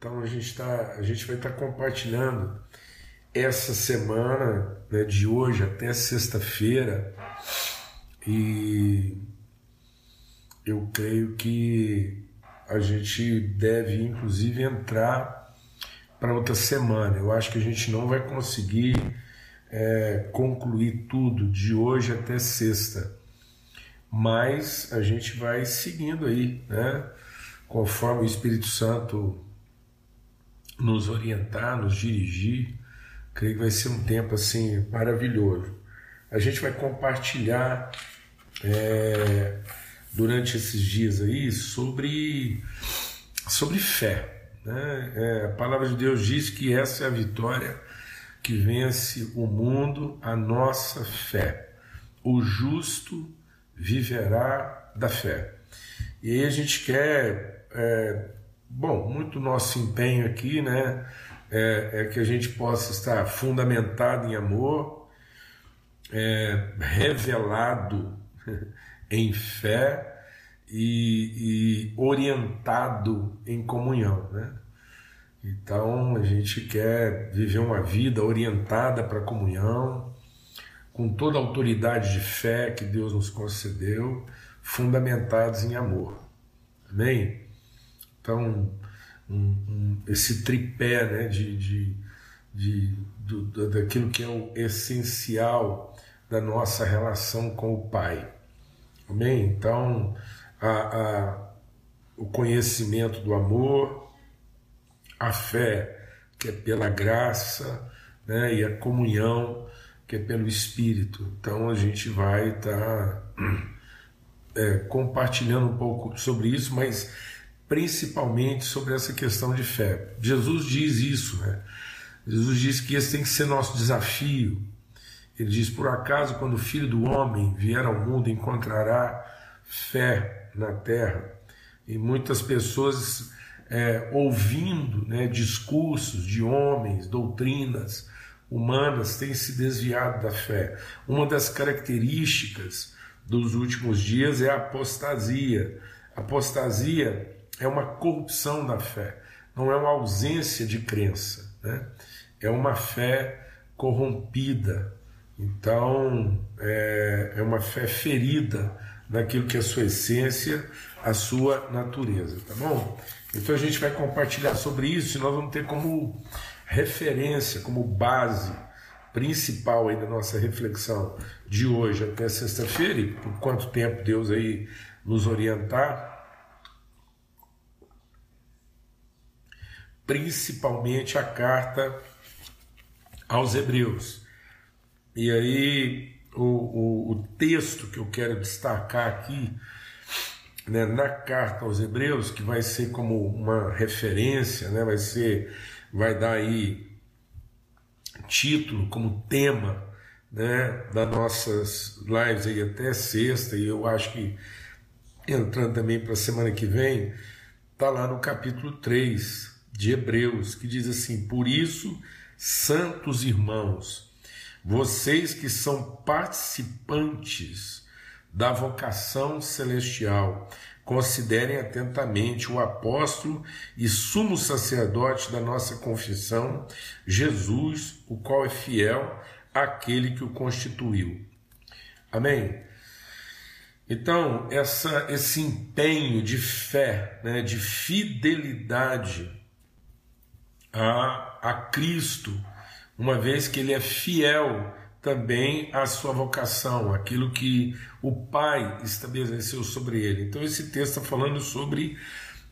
Então a gente, tá, a gente vai estar tá compartilhando essa semana, né, de hoje até sexta-feira, e eu creio que a gente deve inclusive entrar para outra semana. Eu acho que a gente não vai conseguir é, concluir tudo de hoje até sexta, mas a gente vai seguindo aí, né? Conforme o Espírito Santo nos orientar, nos dirigir, creio que vai ser um tempo assim maravilhoso. A gente vai compartilhar é, durante esses dias aí sobre, sobre fé. Né? É, a palavra de Deus diz que essa é a vitória que vence o mundo, a nossa fé. O justo viverá da fé. E aí a gente quer, é, muito nosso empenho aqui, né? É, é, que a gente possa estar fundamentado em amor, é, revelado em fé e, e, orientado em comunhão, né? Então a gente quer viver uma vida orientada para a comunhão, com toda a autoridade de fé que Deus nos concedeu, fundamentados em amor. Amém? Então, um, um, esse tripé né, de, de, de do, daquilo que é o essencial da nossa relação com o Pai. Amém? Então, a, a, o conhecimento do amor, a fé, que é pela graça, né, e a comunhão, que é pelo Espírito. Então a gente vai estar tá, é, compartilhando um pouco sobre isso, mas principalmente sobre essa questão de fé. Jesus diz isso, né? Jesus diz que esse tem que ser nosso desafio. Ele diz: por acaso, quando o filho do homem vier ao mundo, encontrará fé na terra? E muitas pessoas é, ouvindo né, discursos de homens, doutrinas humanas, têm se desviado da fé. Uma das características dos últimos dias é a apostasia. Apostasia é uma corrupção da fé, não é uma ausência de crença, né? é uma fé corrompida. Então, é, é uma fé ferida naquilo que é a sua essência, a sua natureza, tá bom? Então a gente vai compartilhar sobre isso e nós vamos ter como referência, como base principal aí da nossa reflexão de hoje até sexta-feira e por quanto tempo Deus aí nos orientar, principalmente a carta aos Hebreus. E aí o, o, o texto que eu quero destacar aqui né, na carta aos Hebreus, que vai ser como uma referência, né, vai ser, vai dar aí título como tema né, das nossas lives aí até sexta, e eu acho que entrando também para a semana que vem, está lá no capítulo 3 de Hebreus, que diz assim: Por isso, santos irmãos, vocês que são participantes da vocação celestial. Considerem atentamente o apóstolo e sumo sacerdote da nossa confissão, Jesus, o qual é fiel àquele que o constituiu. Amém? Então, essa, esse empenho de fé, né, de fidelidade a, a Cristo, uma vez que Ele é fiel também a sua vocação, aquilo que o Pai estabeleceu sobre ele. Então, esse texto está falando sobre,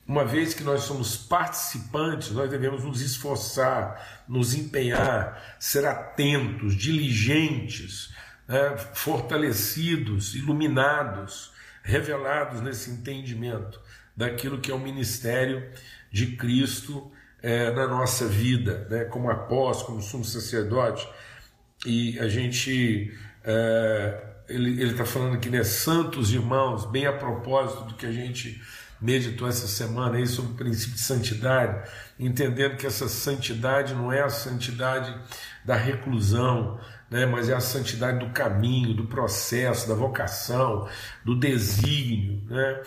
uma vez que nós somos participantes, nós devemos nos esforçar, nos empenhar, ser atentos, diligentes, né, fortalecidos, iluminados, revelados nesse entendimento daquilo que é o ministério de Cristo é, na nossa vida, né, como apóstolo, como sumo sacerdote e a gente. É, ele está falando aqui, né? Santos irmãos, bem a propósito do que a gente meditou essa semana aí sobre o princípio de santidade, entendendo que essa santidade não é a santidade da reclusão, né, mas é a santidade do caminho, do processo, da vocação, do desígnio, né,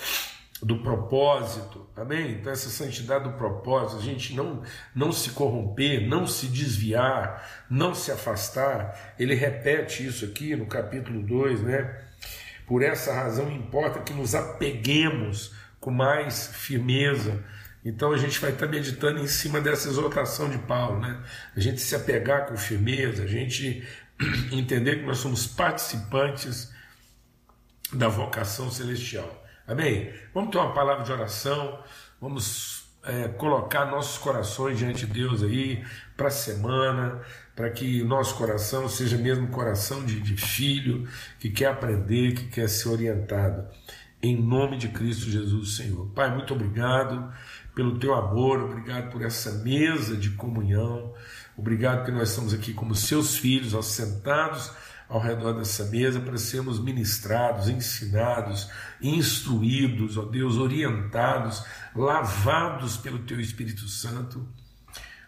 do propósito, amém? Então, essa santidade do propósito, a gente não, não se corromper, não se desviar, não se afastar. Ele repete isso aqui no capítulo 2, né? Por essa razão importa que nos apeguemos com mais firmeza. Então a gente vai estar meditando em cima dessa exortação de Paulo, né? A gente se apegar com firmeza, a gente entender que nós somos participantes da vocação celestial. Amém? Vamos ter uma palavra de oração, vamos é, colocar nossos corações diante de Deus aí para a semana, para que o nosso coração seja mesmo coração de, de filho que quer aprender, que quer ser orientado. Em nome de Cristo Jesus, Senhor. Pai, muito obrigado pelo teu amor, obrigado por essa mesa de comunhão, obrigado que nós estamos aqui como seus filhos, assentados ao redor dessa mesa para sermos ministrados, ensinados, instruídos, ó Deus, orientados, lavados pelo Teu Espírito Santo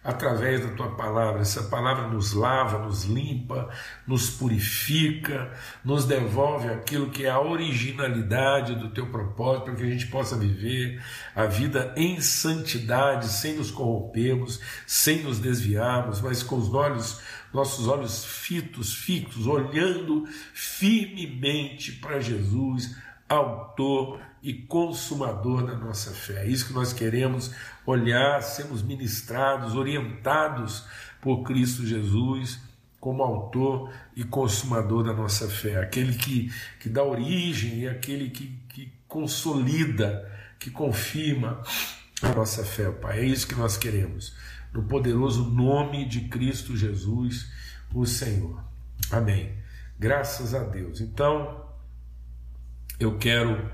através da tua palavra. Essa palavra nos lava, nos limpa, nos purifica, nos devolve aquilo que é a originalidade do teu propósito, para que a gente possa viver a vida em santidade, sem nos corrompermos, sem nos desviarmos, mas com os olhos, nossos olhos fitos, fixos, olhando firmemente para Jesus, autor e consumador da nossa fé. É isso que nós queremos olhar, sermos ministrados, orientados por Cristo Jesus como autor e consumador da nossa fé, aquele que, que dá origem e aquele que, que consolida, que confirma a nossa fé, Pai. É isso que nós queremos, no poderoso nome de Cristo Jesus, o Senhor. Amém. Graças a Deus. Então, eu quero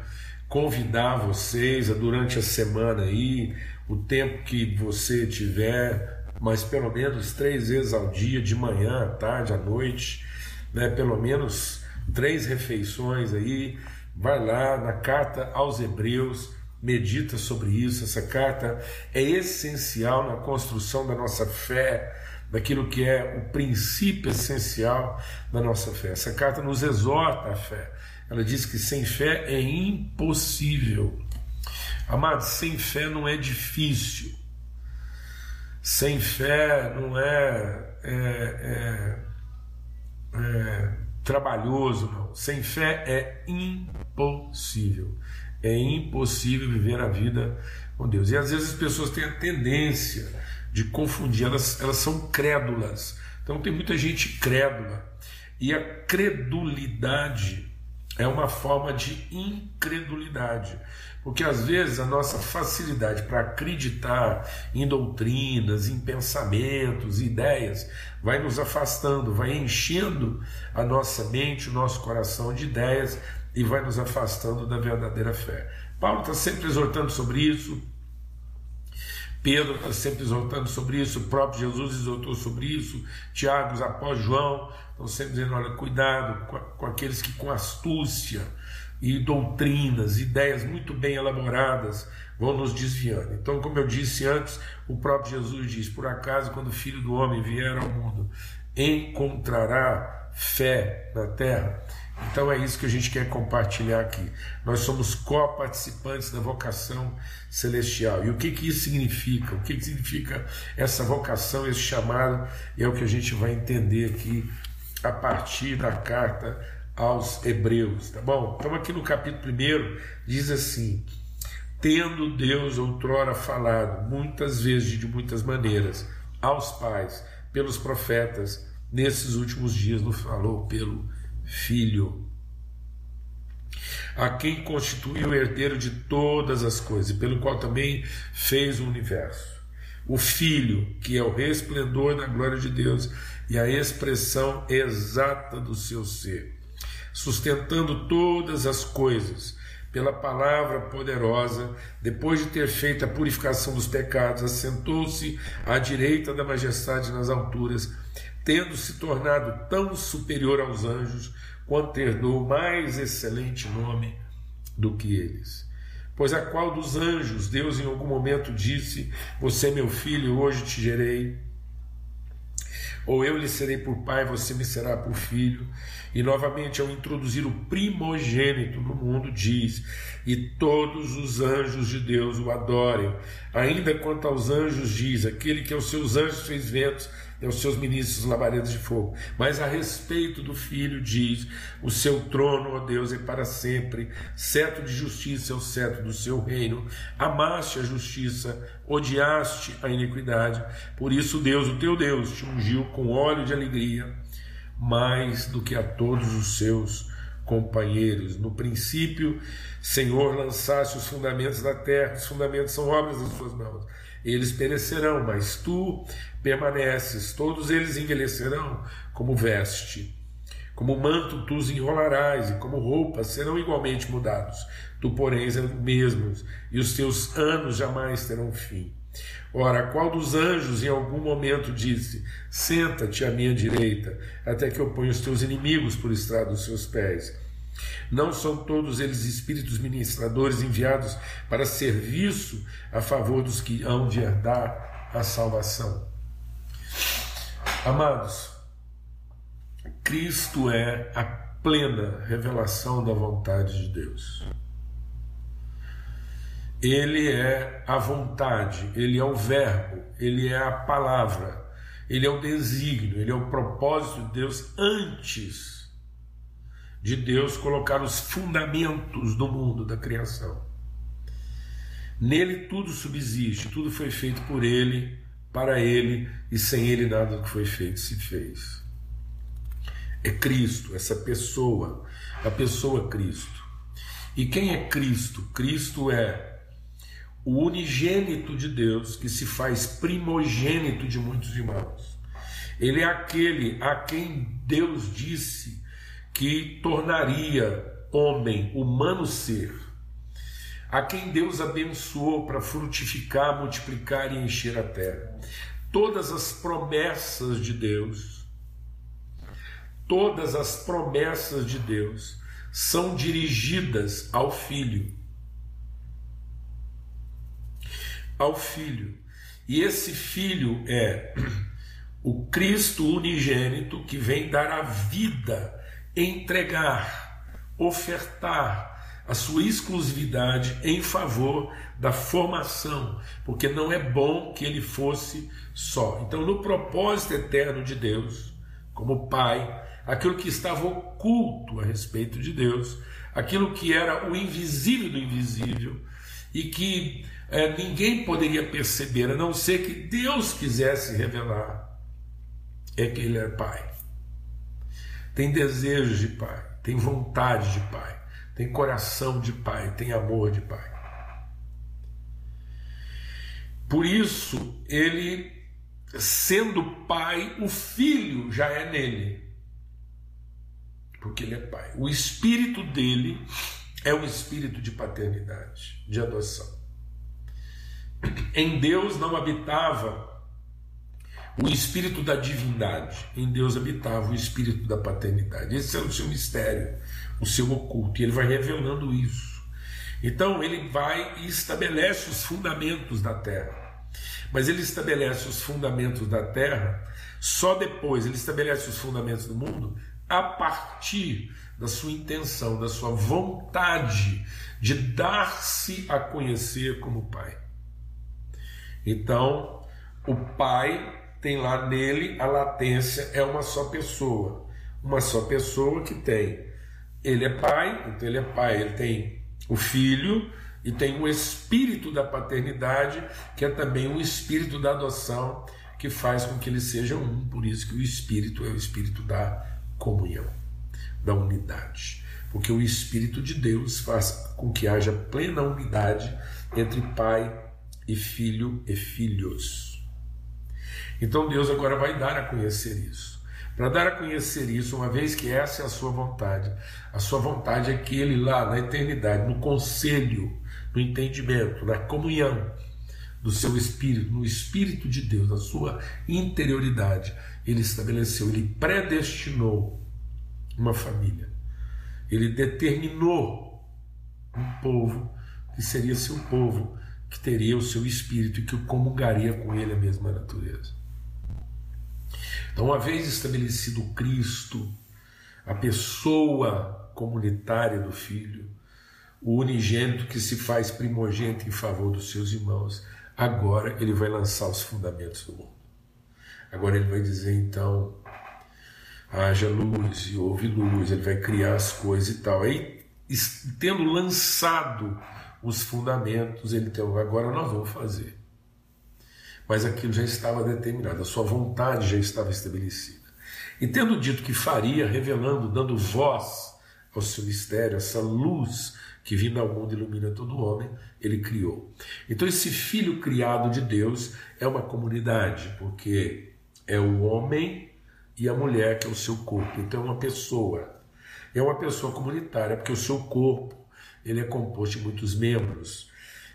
convidar vocês a durante a semana aí, o tempo que você tiver, mas pelo menos três vezes ao dia, de manhã, à tarde, à noite, né, pelo menos três refeições aí, vai lá na carta aos Hebreus, medita sobre isso. Essa carta é essencial na construção da nossa fé, daquilo que é o princípio essencial da nossa fé. Essa carta nos exorta a fé. Ela diz que sem fé é impossível. Amado, sem fé não é difícil. Sem fé não é, é, é, é trabalhoso, não. Sem fé é impossível. É impossível viver a vida com Deus. E às vezes as pessoas têm a tendência de confundir, elas, elas são crédulas. Então tem muita gente crédula. E a credulidade é uma forma de incredulidade. Porque às vezes a nossa facilidade para acreditar em doutrinas, em pensamentos, ideias, vai nos afastando, vai enchendo a nossa mente, o nosso coração de ideias e vai nos afastando da verdadeira fé. Paulo está sempre exortando sobre isso, Pedro está sempre exortando sobre isso, o próprio Jesus exortou sobre isso, Tiago, apóstolos, João, estão sempre dizendo: olha, cuidado com, com aqueles que com astúcia e doutrinas, ideias muito bem elaboradas vão nos desviando. Então, como eu disse antes, o próprio Jesus diz: por acaso, quando o filho do homem vier ao mundo, encontrará fé na terra? Então é isso que a gente quer compartilhar aqui. Nós somos co-participantes da vocação celestial. E o que, que isso significa? O que, que significa essa vocação, esse chamado? É o que a gente vai entender aqui a partir da carta aos Hebreus, tá bom? Então aqui no capítulo 1 diz assim: Tendo Deus outrora falado muitas vezes de muitas maneiras aos pais pelos profetas, nesses últimos dias nos falou pelo Filho, a quem constituiu o herdeiro de todas as coisas, pelo qual também fez o universo. O Filho, que é o resplendor da glória de Deus e a expressão exata do seu ser, sustentando todas as coisas pela palavra poderosa, depois de ter feito a purificação dos pecados, assentou-se à direita da majestade nas alturas, tendo se tornado tão superior aos anjos, quanto herdou mais excelente nome do que eles. Pois a qual dos anjos Deus em algum momento disse: Você é meu filho, hoje te gerei. Ou eu lhe serei por pai, você me será por filho. E novamente, ao introduzir o primogênito no mundo, diz: E todos os anjos de Deus o adorem. Ainda quanto aos anjos, diz: Aquele que aos seus anjos fez ventos e aos seus ministros labaredas de fogo. Mas a respeito do filho, diz: O seu trono, ó Deus, é para sempre, cetro de justiça é o cetro do seu reino. Amaste a justiça, odiaste a iniquidade. Por isso, Deus, o teu Deus, te ungiu com óleo de alegria, mais do que a todos os seus companheiros. No princípio, Senhor, lançaste os fundamentos da terra, os fundamentos são obras das suas mãos. Eles perecerão, mas tu permaneces, todos eles envelhecerão como veste. Como manto tu os enrolarás, e como roupa serão igualmente mudados. Tu, porém, és mesmo, e os teus anos jamais terão fim. Ora, qual dos anjos em algum momento disse: Senta-te à minha direita, até que eu ponha os teus inimigos por estrado dos seus pés? Não são todos eles espíritos ministradores enviados para serviço a favor dos que hão de herdar a salvação. Amados, Cristo é a plena revelação da vontade de Deus. Ele é a vontade, ele é o verbo, ele é a palavra, ele é o desígnio, ele é o propósito de Deus antes de Deus colocar os fundamentos do mundo, da criação. Nele tudo subsiste, tudo foi feito por ele para Ele e sem Ele nada do que foi feito se fez. É Cristo, essa pessoa, a pessoa Cristo. E quem é Cristo? Cristo é o unigênito de Deus que se faz primogênito de muitos irmãos. Ele é aquele a quem Deus disse que tornaria homem, humano ser a quem Deus abençoou para frutificar, multiplicar e encher a terra. Todas as promessas de Deus, todas as promessas de Deus são dirigidas ao Filho. Ao Filho. E esse Filho é o Cristo unigênito que vem dar a vida, entregar, ofertar, a sua exclusividade em favor da formação, porque não é bom que ele fosse só. Então, no propósito eterno de Deus, como Pai, aquilo que estava oculto a respeito de Deus, aquilo que era o invisível do invisível e que é, ninguém poderia perceber, a não ser que Deus quisesse revelar, é que Ele é Pai. Tem desejos de Pai, tem vontade de Pai tem coração de pai, tem amor de pai. Por isso, ele, sendo pai, o filho já é nele, porque ele é pai. O espírito dele é o espírito de paternidade, de adoção. Em Deus não habitava o espírito da divindade, em Deus habitava o espírito da paternidade. Esse é o seu mistério o seu oculto, e ele vai revelando isso. Então ele vai e estabelece os fundamentos da terra. Mas ele estabelece os fundamentos da terra só depois, ele estabelece os fundamentos do mundo a partir da sua intenção, da sua vontade de dar-se a conhecer como Pai. Então, o Pai tem lá nele a latência, é uma só pessoa. Uma só pessoa que tem ele é pai, então ele é pai, ele tem o filho e tem o espírito da paternidade, que é também o espírito da adoção, que faz com que eles sejam um, por isso que o espírito é o espírito da comunhão, da unidade. Porque o espírito de Deus faz com que haja plena unidade entre pai e filho e filhos. Então Deus agora vai dar a conhecer isso para dar a conhecer isso, uma vez que essa é a sua vontade. A sua vontade é que ele lá na eternidade, no conselho, no entendimento, na comunhão do seu espírito, no espírito de Deus, na sua interioridade, ele estabeleceu, ele predestinou uma família. Ele determinou um povo que seria seu povo, que teria o seu espírito e que comungaria com ele a mesma natureza. Então, uma vez estabelecido Cristo, a pessoa comunitária do Filho, o unigênito que se faz primogênito em favor dos seus irmãos, agora ele vai lançar os fundamentos do mundo. Agora ele vai dizer então: haja luz e houve luz, ele vai criar as coisas e tal. Aí, tendo lançado os fundamentos, ele tem, agora nós vamos fazer. Mas aquilo já estava determinado, a sua vontade já estava estabelecida. E tendo dito que faria, revelando, dando voz ao seu mistério, essa luz que vindo ao mundo ilumina todo homem, ele criou. Então esse filho criado de Deus é uma comunidade, porque é o homem e a mulher que é o seu corpo. Então é uma pessoa. É uma pessoa comunitária, porque o seu corpo ele é composto de muitos membros.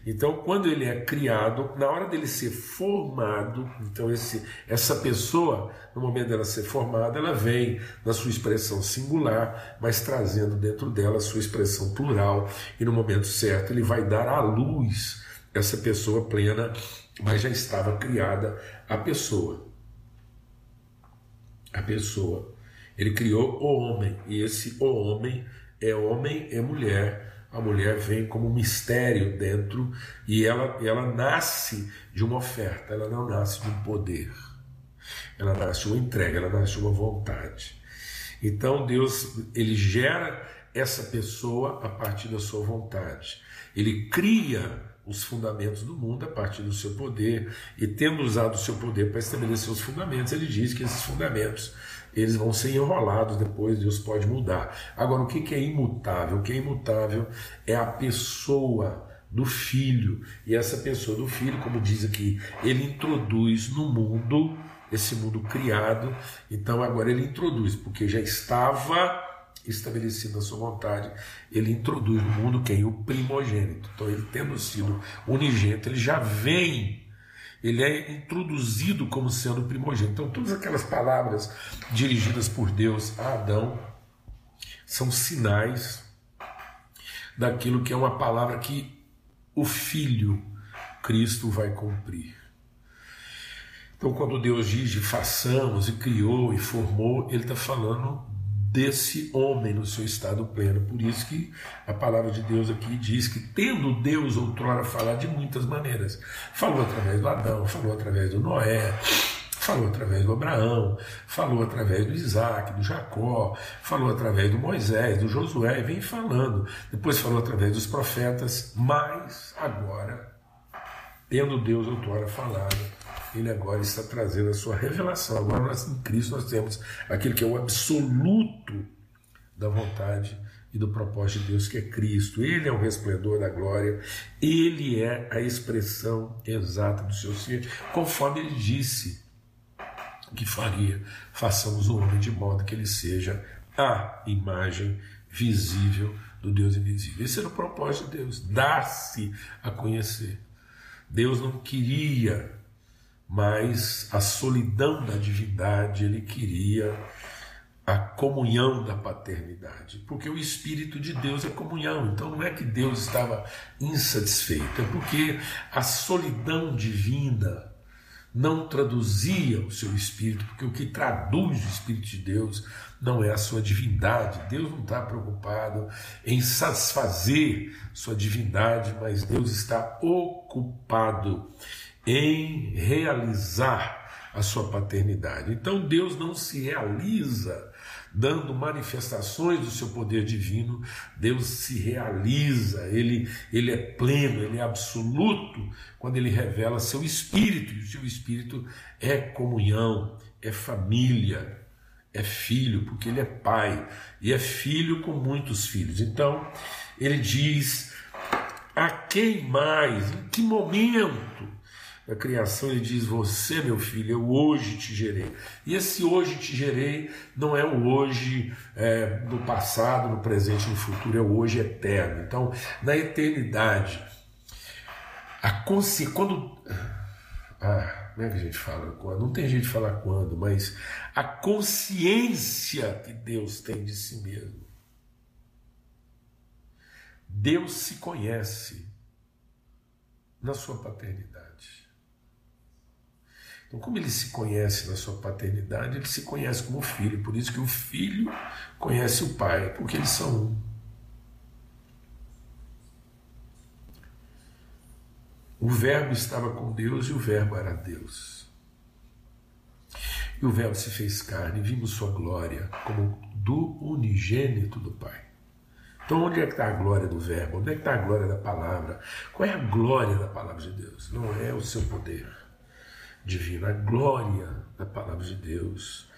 Então, quando ele é criado, na hora dele ser formado, então esse, essa pessoa, no momento dela ser formada, ela vem na sua expressão singular, mas trazendo dentro dela a sua expressão plural, e no momento certo ele vai dar à luz essa pessoa plena, mas já estava criada a pessoa. A pessoa. Ele criou o homem, e esse o homem é homem e mulher a mulher vem como mistério dentro e ela, ela nasce de uma oferta, ela não nasce de um poder. Ela nasce de uma entrega, ela nasce de uma vontade. Então Deus, ele gera essa pessoa a partir da sua vontade. Ele cria os fundamentos do mundo a partir do seu poder e tendo usado o seu poder para estabelecer os fundamentos, ele diz que esses fundamentos eles vão ser enrolados depois, Deus pode mudar. Agora, o que é imutável? O que é imutável é a pessoa do filho. E essa pessoa do filho, como diz aqui, ele introduz no mundo, esse mundo criado, então agora ele introduz, porque já estava estabelecido a sua vontade, ele introduz no mundo quem? O primogênito. Então, ele tendo sido unigênito, ele já vem ele é introduzido como sendo primogênito. Então, todas aquelas palavras dirigidas por Deus a Adão são sinais daquilo que é uma palavra que o Filho, Cristo, vai cumprir. Então, quando Deus diz façamos e criou e formou, Ele está falando desse homem no seu estado pleno. Por isso que a palavra de Deus aqui diz que, tendo Deus outrora falar de muitas maneiras, falou através do Adão, falou através do Noé, falou através do Abraão, falou através do Isaac, do Jacó, falou através do Moisés, do Josué, e vem falando. Depois falou através dos profetas, mas agora, tendo Deus outrora falado, ele agora está trazendo a sua revelação. Agora nós em Cristo nós temos aquilo que é o absoluto da vontade e do propósito de Deus, que é Cristo. Ele é o resplendor da glória, ele é a expressão exata do seu ser, conforme ele disse que faria. Façamos o homem de modo que ele seja a imagem visível do Deus invisível. Esse era o propósito de Deus, dar-se a conhecer. Deus não queria mas a solidão da divindade ele queria a comunhão da paternidade, porque o Espírito de Deus é comunhão, então não é que Deus estava insatisfeito, é porque a solidão divina não traduzia o seu Espírito, porque o que traduz o Espírito de Deus não é a sua divindade, Deus não está preocupado em satisfazer sua divindade, mas Deus está ocupado em realizar a sua paternidade. Então Deus não se realiza dando manifestações do seu poder divino, Deus se realiza, ele, ele é pleno, ele é absoluto quando ele revela seu espírito, e o seu espírito é comunhão, é família, é filho, porque ele é pai, e é filho com muitos filhos. Então, ele diz: a quem mais, em que momento da criação, ele diz: Você, meu filho, eu hoje te gerei. E esse hoje te gerei não é o hoje é, no passado, no presente, no futuro, é o hoje eterno. Então, na eternidade, a consciência. Quando. Ah, como é que a gente fala quando? Não tem jeito de falar quando, mas a consciência que Deus tem de si mesmo. Deus se conhece na sua paternidade. Então, como ele se conhece na sua paternidade, ele se conhece como filho. Por isso que o filho conhece o pai, porque eles são um. O Verbo estava com Deus e o Verbo era Deus. E o Verbo se fez carne vimos sua glória como do unigênito do Pai. Então, onde é que está a glória do Verbo? Onde é que está a glória da palavra? Qual é a glória da palavra de Deus? Não é o seu poder divino. A glória da palavra de Deus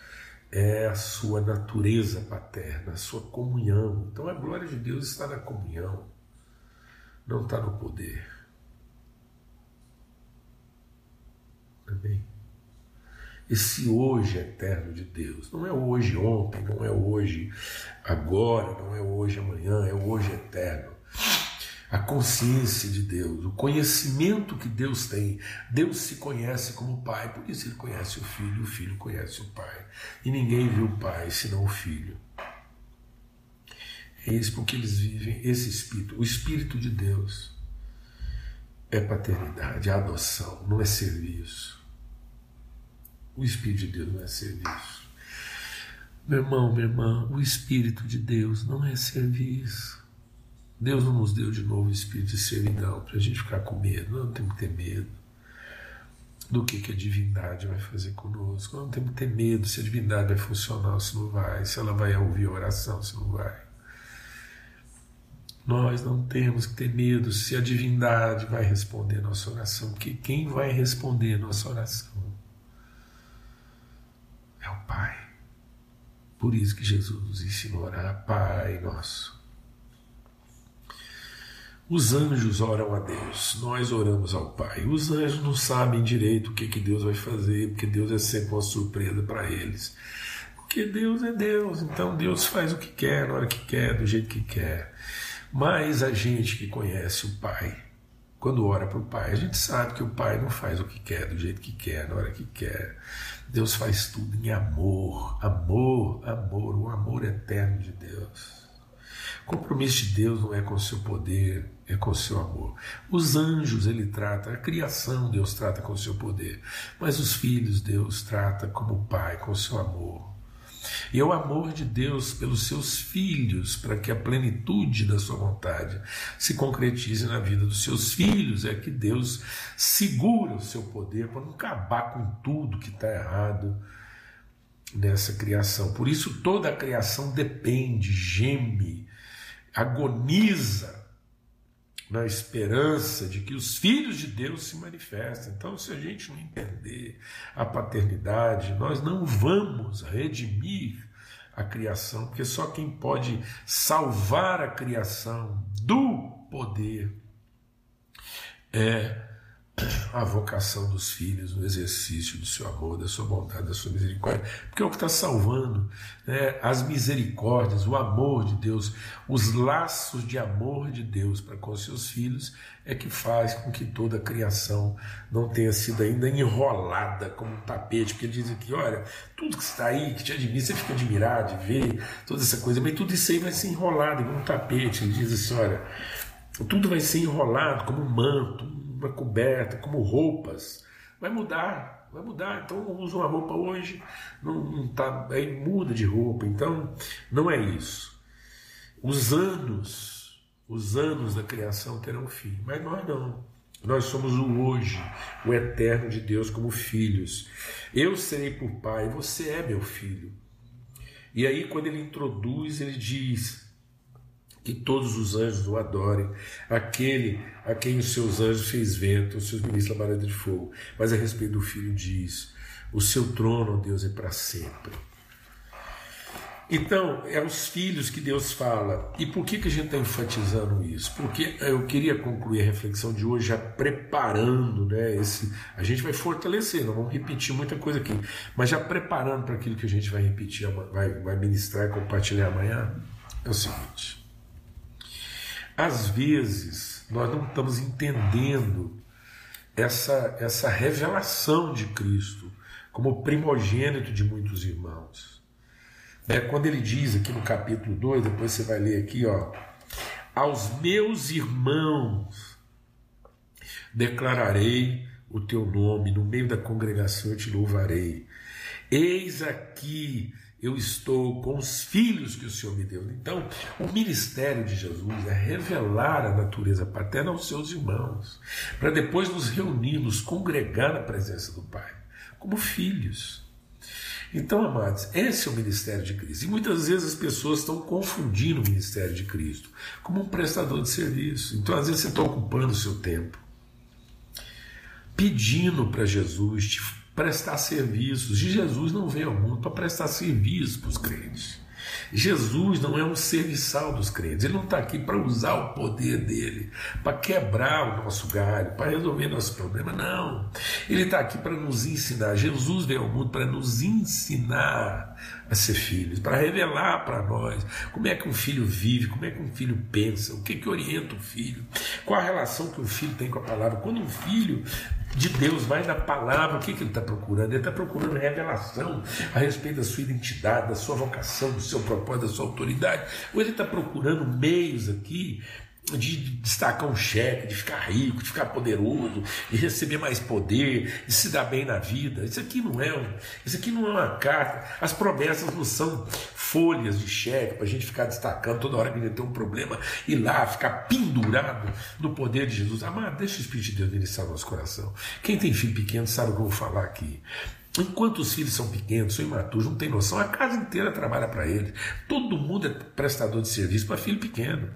é a sua natureza paterna, a sua comunhão. Então, a glória de Deus está na comunhão, não está no poder. Amém? esse hoje eterno de Deus. Não é hoje, ontem, não é hoje, agora, não é hoje, amanhã, é o hoje eterno. A consciência de Deus, o conhecimento que Deus tem. Deus se conhece como Pai, por isso ele conhece o Filho, o Filho conhece o Pai. E ninguém viu o Pai senão o Filho. É isso porque eles vivem esse Espírito. O Espírito de Deus é paternidade, é adoção, não é serviço. O Espírito de Deus não é serviço. Meu irmão, minha irmã, o Espírito de Deus não é serviço. Deus não nos deu de novo o espírito de servidão para a gente ficar com medo. Não, não temos que ter medo do que, que a divindade vai fazer conosco. Não temos que ter medo se a divindade vai funcionar ou se não vai, se ela vai ouvir a oração, se não vai. Nós não temos que ter medo se a divindade vai responder nossa oração, porque quem vai responder nossa oração é o Pai. Por isso que Jesus nos ensinou a orar, Pai nosso. Os anjos oram a Deus, nós oramos ao Pai. Os anjos não sabem direito o que, que Deus vai fazer, porque Deus é sempre uma surpresa para eles. Porque Deus é Deus, então Deus faz o que quer, na hora que quer, do jeito que quer. Mas a gente que conhece o Pai, quando ora para o Pai, a gente sabe que o Pai não faz o que quer, do jeito que quer, na hora que quer. Deus faz tudo em amor, amor, amor, o amor eterno de Deus. Compromisso de Deus não é com o seu poder, é com o seu amor. Os anjos ele trata, a criação Deus trata com o seu poder, mas os filhos Deus trata como pai, com o seu amor. E é o amor de Deus pelos seus filhos, para que a plenitude da sua vontade se concretize na vida dos seus filhos. É que Deus segura o seu poder para não acabar com tudo que está errado nessa criação. Por isso toda a criação depende, geme, agoniza na esperança de que os filhos de Deus se manifestem. Então, se a gente não entender a paternidade, nós não vamos redimir a criação, porque só quem pode salvar a criação do poder é a vocação dos filhos no exercício do seu amor, da sua bondade, da sua misericórdia, porque é o que está salvando né? as misericórdias, o amor de Deus, os laços de amor de Deus para com seus filhos é que faz com que toda a criação não tenha sido ainda enrolada como um tapete, porque ele diz aqui, olha, tudo que está aí, que te admira, você fica admirado de ver toda essa coisa, mas tudo isso aí vai ser enrolado como um tapete, ele diz assim, olha, tudo vai ser enrolado como um manto, uma coberta, como roupas. Vai mudar, vai mudar. Então usa uma roupa hoje, não, não tá, aí muda de roupa. Então não é isso. Os anos, os anos da criação terão fim, mas nós não. Nós somos o hoje, o eterno de Deus como filhos. Eu serei por pai, você é meu filho. E aí, quando ele introduz, ele diz: que todos os anjos o adorem, aquele a quem os seus anjos fez vento, os seus ministros labareda de fogo. Mas a respeito do Filho diz: o seu trono, ó Deus, é para sempre. Então, é os filhos que Deus fala. E por que, que a gente está enfatizando isso? Porque eu queria concluir a reflexão de hoje já preparando, né? Esse, a gente vai fortalecer, não vamos repetir muita coisa aqui, mas já preparando para aquilo que a gente vai repetir, vai, vai ministrar e compartilhar amanhã. É o seguinte. Às vezes, nós não estamos entendendo essa, essa revelação de Cristo como primogênito de muitos irmãos. É, quando ele diz aqui no capítulo 2, depois você vai ler aqui, ó, aos meus irmãos declararei o teu nome, no meio da congregação eu te louvarei. Eis aqui eu estou com os filhos que o Senhor me deu. Então, o ministério de Jesus é revelar a natureza paterna aos seus irmãos, para depois nos reunir, nos congregar na presença do Pai, como filhos. Então, amados, esse é o ministério de Cristo. E muitas vezes as pessoas estão confundindo o ministério de Cristo como um prestador de serviço. Então, às vezes, você está ocupando o seu tempo, pedindo para Jesus te prestar serviços. E Jesus não veio ao mundo para prestar serviços para os crentes. Jesus não é um serviçal dos crentes, ele não está aqui para usar o poder dele, para quebrar o nosso galho, para resolver nosso problema, não. Ele está aqui para nos ensinar. Jesus veio ao mundo para nos ensinar a ser filhos, para revelar para nós como é que um filho vive, como é que um filho pensa, o que, que orienta o filho, qual a relação que um filho tem com a palavra. Quando um filho de Deus vai na palavra, o que, que ele está procurando? Ele está procurando revelação a respeito da sua identidade, da sua vocação, do seu propósito, da sua autoridade. Ou ele está procurando meios aqui de destacar um cheque, de ficar rico, de ficar poderoso, de receber mais poder, de se dar bem na vida. Isso aqui não é isso aqui não é uma carta. As promessas não são folhas de cheque para a gente ficar destacando toda hora que gente tem um problema e lá ficar pendurado no poder de Jesus. Amado, deixa o Espírito de Deus iniciar nosso coração. Quem tem filho pequeno sabe o que eu vou falar aqui. Enquanto os filhos são pequenos, são imaturos, não tem noção, a casa inteira trabalha para eles. Todo mundo é prestador de serviço para filho pequeno.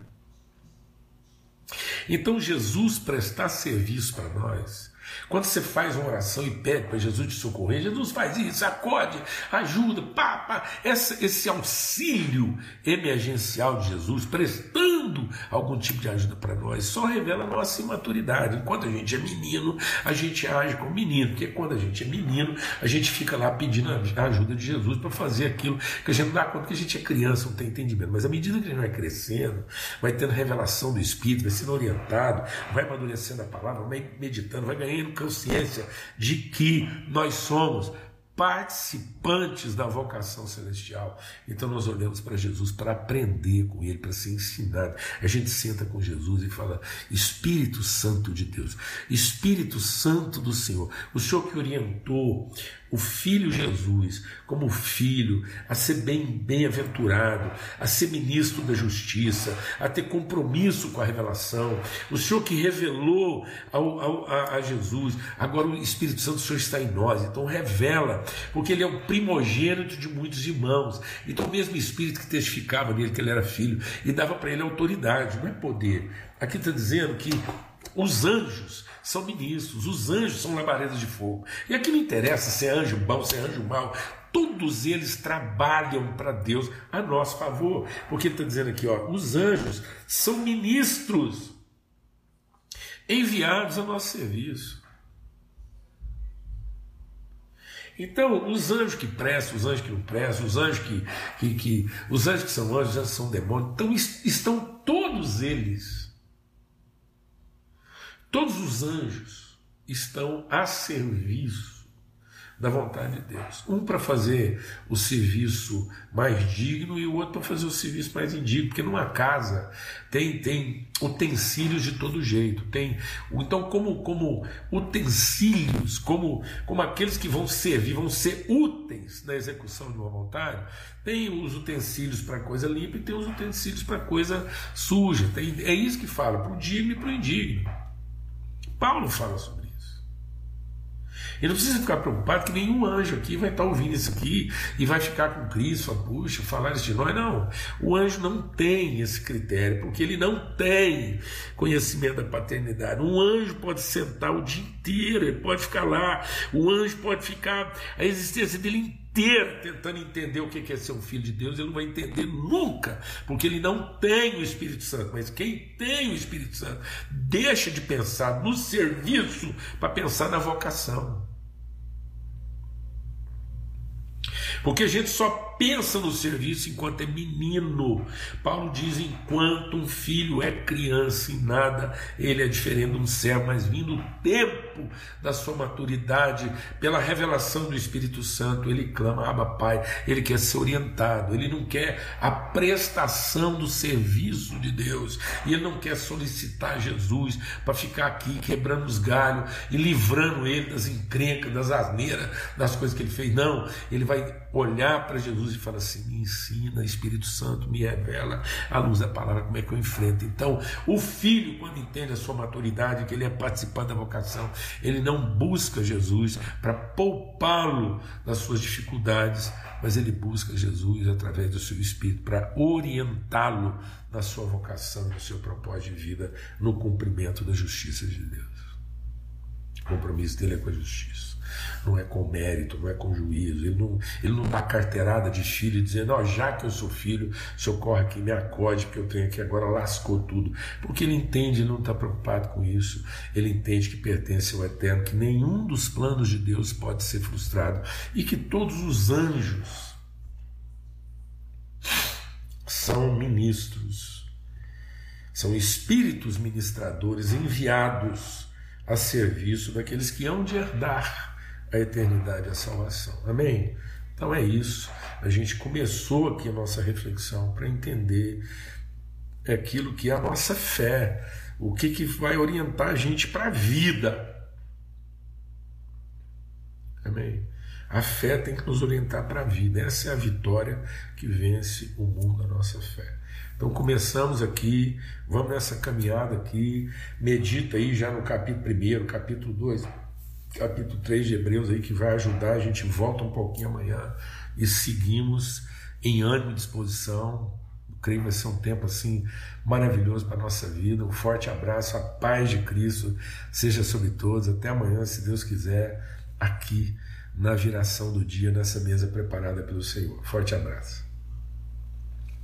Então Jesus prestar serviço para nós. Quando você faz uma oração e pede para Jesus te socorrer, Jesus faz isso, acorde, ajuda, pá, pá. Esse, esse auxílio emergencial de Jesus, prestando algum tipo de ajuda para nós, só revela a nossa imaturidade. Enquanto a gente é menino, a gente age como menino, porque quando a gente é menino, a gente fica lá pedindo a ajuda de Jesus para fazer aquilo que a gente não dá conta que a gente é criança, não tem entendimento. Mas à medida que a gente vai crescendo, vai tendo revelação do Espírito, vai sendo orientado, vai amadurecendo a palavra, vai meditando, vai ganhando consciência de que nós somos participantes da vocação celestial. Então nós olhamos para Jesus para aprender com Ele, para ser ensinado. A gente senta com Jesus e fala: Espírito Santo de Deus, Espírito Santo do Senhor, o Senhor que orientou o Filho Jesus como filho, a ser bem bem-aventurado, a ser ministro da justiça, a ter compromisso com a revelação. O Senhor que revelou ao, ao, a, a, Jesus, agora o Espírito Santo do Senhor está em nós, então revela, porque ele é o primogênito de muitos irmãos. Então o mesmo Espírito que testificava nele que ele era filho e dava para ele autoridade, não é poder. Aqui está dizendo que os anjos são ministros, os anjos são labaredas de fogo. E aqui não interessa se é anjo bom, se é anjo mau, todos eles trabalham para Deus a nosso favor. Porque ele está dizendo aqui, ó, os anjos são ministros enviados a nosso serviço. Então, os anjos que prestam, os anjos que não prestam, os anjos que, que, que os anjos que são anjos, os anjos que são demônios, então estão todos eles Todos os anjos estão a serviço da vontade de Deus. Um para fazer o serviço mais digno e o outro para fazer o serviço mais indigno, porque numa casa tem tem utensílios de todo jeito. Tem então como como utensílios, como como aqueles que vão servir, vão ser úteis na execução de uma vontade. Tem os utensílios para coisa limpa e tem os utensílios para coisa suja. Tem, é isso que fala para o digno e para o indigno. Paulo fala sobre isso. E não precisa ficar preocupado que nenhum anjo aqui vai estar ouvindo isso aqui e vai ficar com Cristo, a puxa, falar isso de nós. Não. O anjo não tem esse critério, porque ele não tem conhecimento da paternidade. Um anjo pode sentar o dia inteiro, ele pode ficar lá. O anjo pode ficar a existência dele inteira tentando entender o que é ser um filho de Deus, ele não vai entender nunca, porque ele não tem o Espírito Santo. Mas quem tem o Espírito Santo deixa de pensar no serviço para pensar na vocação. Porque a gente só pensa no serviço enquanto é menino. Paulo diz: enquanto um filho é criança, em nada ele é diferente de um servo, mas vindo o tempo tempo da sua maturidade, pela revelação do Espírito Santo, ele clama, Abba Pai, ele quer ser orientado, ele não quer a prestação do serviço de Deus, e ele não quer solicitar Jesus para ficar aqui quebrando os galhos e livrando ele das encrencas, das asneiras, das coisas que ele fez. Não, ele vai olhar para Jesus e falar assim: me ensina, Espírito Santo, me revela a luz da palavra, como é que eu enfrento. Então, o filho, quando entende a sua maturidade, que ele é participante da vocação, ele não busca Jesus para poupá-lo das suas dificuldades, mas ele busca Jesus através do seu Espírito para orientá-lo na sua vocação, no seu propósito de vida, no cumprimento da justiça de Deus. O compromisso dele é com a justiça não é com mérito, não é com juízo. Ele não, ele não dá carteirada de filho dizendo, ó, oh, já que eu sou filho, o senhor corre aqui, me acode, porque eu tenho aqui agora, lascou tudo. Porque ele entende, ele não está preocupado com isso. Ele entende que pertence ao eterno, que nenhum dos planos de Deus pode ser frustrado e que todos os anjos são ministros, são espíritos ministradores enviados a serviço daqueles que hão de herdar a eternidade, a salvação. Amém? Então é isso. A gente começou aqui a nossa reflexão para entender aquilo que é a nossa fé, o que, que vai orientar a gente para a vida. Amém? A fé tem que nos orientar para a vida. Essa é a vitória que vence o mundo, a nossa fé. Então começamos aqui, vamos nessa caminhada aqui, medita aí já no capítulo 1, capítulo 2, capítulo 3 de Hebreus aí que vai ajudar. A gente volta um pouquinho amanhã e seguimos em ânimo e disposição. Eu creio que vai ser um tempo assim maravilhoso para a nossa vida. Um forte abraço, a paz de Cristo seja sobre todos. Até amanhã, se Deus quiser, aqui na viração do dia, nessa mesa preparada pelo Senhor. Forte abraço.